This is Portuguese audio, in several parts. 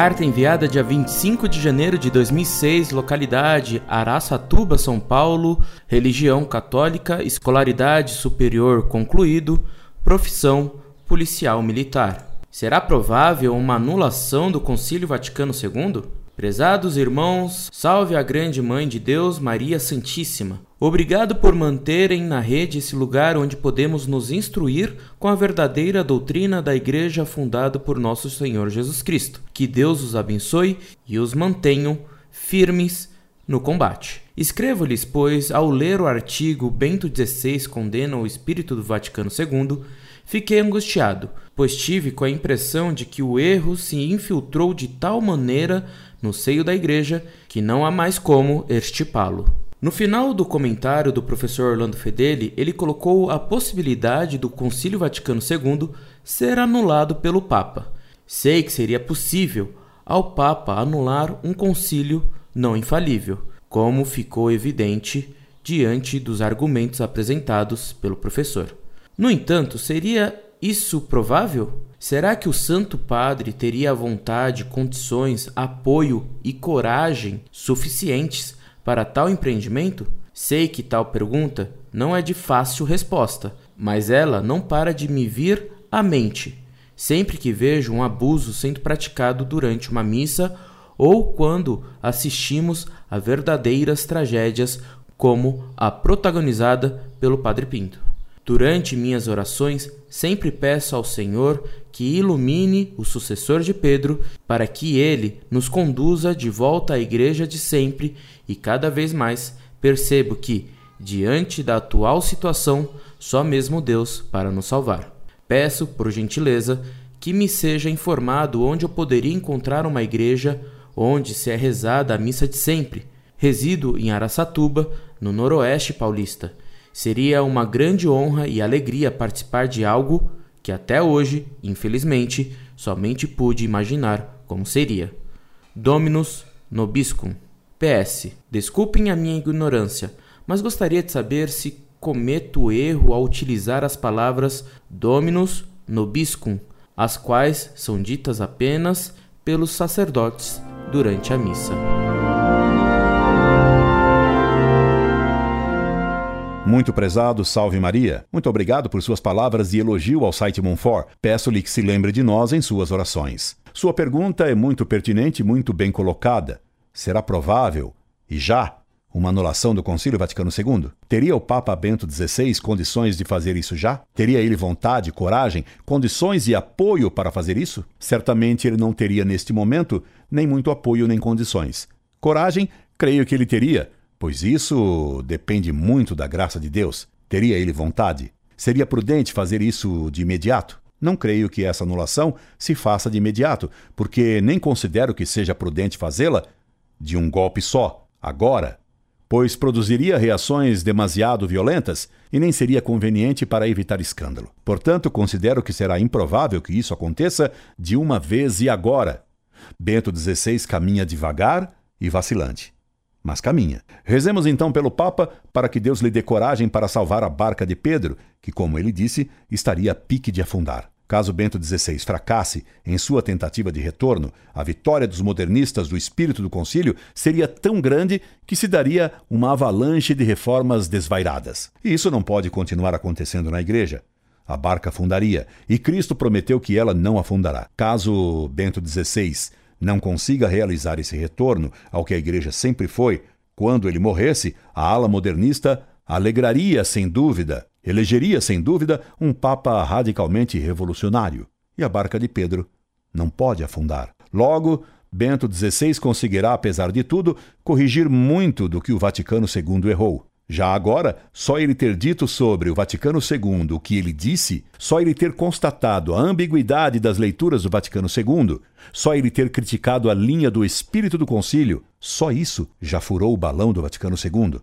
Carta enviada dia 25 de janeiro de 2006, localidade Araçatuba, São Paulo, religião católica, escolaridade superior concluído, profissão policial militar. Será provável uma anulação do Concílio Vaticano II? Prezados irmãos, salve a grande Mãe de Deus, Maria Santíssima. Obrigado por manterem na rede esse lugar onde podemos nos instruir com a verdadeira doutrina da Igreja fundada por nosso Senhor Jesus Cristo. Que Deus os abençoe e os mantenham firmes no combate. Escrevo-lhes, pois, ao ler o artigo Bento XVI condena o espírito do Vaticano II, fiquei angustiado, pois tive com a impressão de que o erro se infiltrou de tal maneira no seio da igreja que não há mais como extirpá-lo. No final do comentário do professor Orlando Fedeli, ele colocou a possibilidade do Concílio Vaticano II ser anulado pelo Papa. Sei que seria possível ao Papa anular um concílio não infalível, como ficou evidente diante dos argumentos apresentados pelo professor. No entanto, seria isso provável? Será que o Santo Padre teria a vontade, condições, apoio e coragem suficientes para tal empreendimento? Sei que tal pergunta não é de fácil resposta, mas ela não para de me vir à mente sempre que vejo um abuso sendo praticado durante uma missa ou quando assistimos a verdadeiras tragédias como a protagonizada pelo Padre Pinto. Durante minhas orações, sempre peço ao Senhor que ilumine o sucessor de Pedro, para que ele nos conduza de volta à igreja de sempre e cada vez mais percebo que, diante da atual situação, só mesmo Deus para nos salvar. Peço, por gentileza, que me seja informado onde eu poderia encontrar uma igreja onde se é rezada a missa de sempre. Resido em Araçatuba, no noroeste paulista Seria uma grande honra e alegria participar de algo que até hoje, infelizmente, somente pude imaginar como seria. Dominus Nobiscum. PS. Desculpem a minha ignorância, mas gostaria de saber se cometo erro ao utilizar as palavras Dominus Nobiscum, as quais são ditas apenas pelos sacerdotes durante a missa. Muito prezado, salve Maria. Muito obrigado por suas palavras de elogio ao site Monfort. Peço-lhe que se lembre de nós em suas orações. Sua pergunta é muito pertinente e muito bem colocada. Será provável, e já, uma anulação do Concílio Vaticano II? Teria o Papa Bento XVI condições de fazer isso já? Teria ele vontade, coragem, condições e apoio para fazer isso? Certamente ele não teria neste momento nem muito apoio nem condições. Coragem, creio que ele teria, Pois isso depende muito da graça de Deus. Teria ele vontade? Seria prudente fazer isso de imediato? Não creio que essa anulação se faça de imediato, porque nem considero que seja prudente fazê-la de um golpe só, agora, pois produziria reações demasiado violentas e nem seria conveniente para evitar escândalo. Portanto, considero que será improvável que isso aconteça de uma vez e agora. Bento XVI caminha devagar e vacilante mas caminha. Rezemos então pelo Papa para que Deus lhe dê coragem para salvar a barca de Pedro, que, como ele disse, estaria a pique de afundar. Caso Bento XVI fracasse em sua tentativa de retorno, a vitória dos modernistas do espírito do concílio seria tão grande que se daria uma avalanche de reformas desvairadas. E isso não pode continuar acontecendo na igreja. A barca afundaria, e Cristo prometeu que ela não afundará. Caso Bento XVI não consiga realizar esse retorno ao que a igreja sempre foi, quando ele morresse, a ala modernista alegraria sem dúvida, elegeria sem dúvida um papa radicalmente revolucionário. E a barca de Pedro não pode afundar. Logo, Bento XVI conseguirá, apesar de tudo, corrigir muito do que o Vaticano II errou. Já agora, só ele ter dito sobre o Vaticano II o que ele disse, só ele ter constatado a ambiguidade das leituras do Vaticano II, só ele ter criticado a linha do espírito do concílio, só isso já furou o balão do Vaticano II.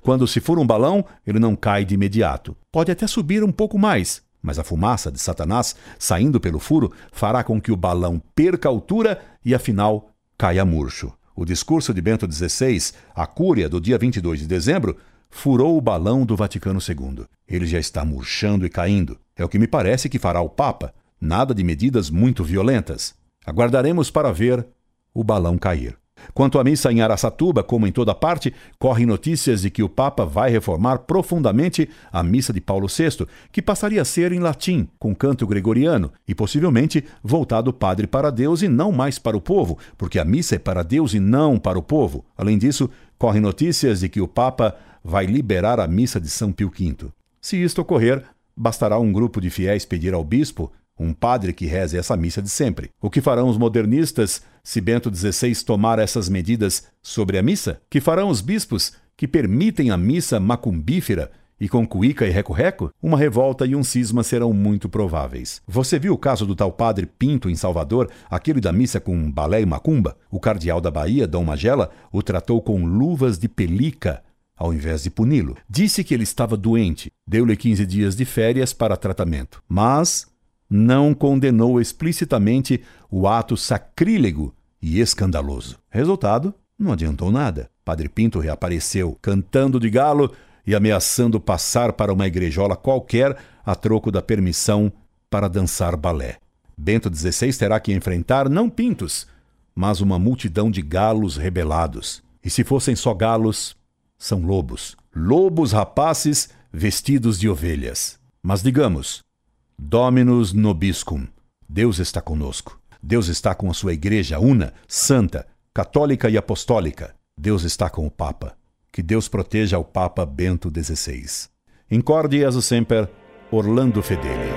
Quando se fura um balão, ele não cai de imediato. Pode até subir um pouco mais, mas a fumaça de Satanás saindo pelo furo fará com que o balão perca altura e afinal caia murcho. O discurso de Bento XVI, a Cúria, do dia 22 de dezembro, furou o balão do Vaticano II. Ele já está murchando e caindo. É o que me parece que fará o Papa. Nada de medidas muito violentas. Aguardaremos para ver o balão cair. Quanto à missa em Araçatuba, como em toda parte, correm notícias de que o Papa vai reformar profundamente a missa de Paulo VI, que passaria a ser em latim, com canto gregoriano, e possivelmente voltado padre para Deus e não mais para o povo, porque a missa é para Deus e não para o povo. Além disso, correm notícias de que o Papa vai liberar a missa de São Pio V. Se isto ocorrer, bastará um grupo de fiéis pedir ao bispo um padre que reze essa missa de sempre. O que farão os modernistas se Bento XVI tomar essas medidas sobre a missa? Que farão os bispos que permitem a missa macumbífera e com cuíca e reco-reco? Uma revolta e um cisma serão muito prováveis. Você viu o caso do tal padre Pinto em Salvador, aquele da missa com balé e macumba? O cardeal da Bahia, Dom Magela, o tratou com luvas de pelica ao invés de puni-lo. Disse que ele estava doente, deu-lhe 15 dias de férias para tratamento. Mas não condenou explicitamente o ato sacrílego e escandaloso. Resultado: não adiantou nada. Padre Pinto reapareceu, cantando de galo e ameaçando passar para uma igrejola qualquer a troco da permissão para dançar balé. Bento XVI terá que enfrentar não pintos, mas uma multidão de galos rebelados. E se fossem só galos, são lobos. Lobos rapaces vestidos de ovelhas. Mas digamos, Dominus nobiscum. Deus está conosco. Deus está com a sua igreja una, santa, católica e apostólica. Deus está com o Papa. Que Deus proteja o Papa Bento XVI. Incorde e sempre, Orlando Fedeli.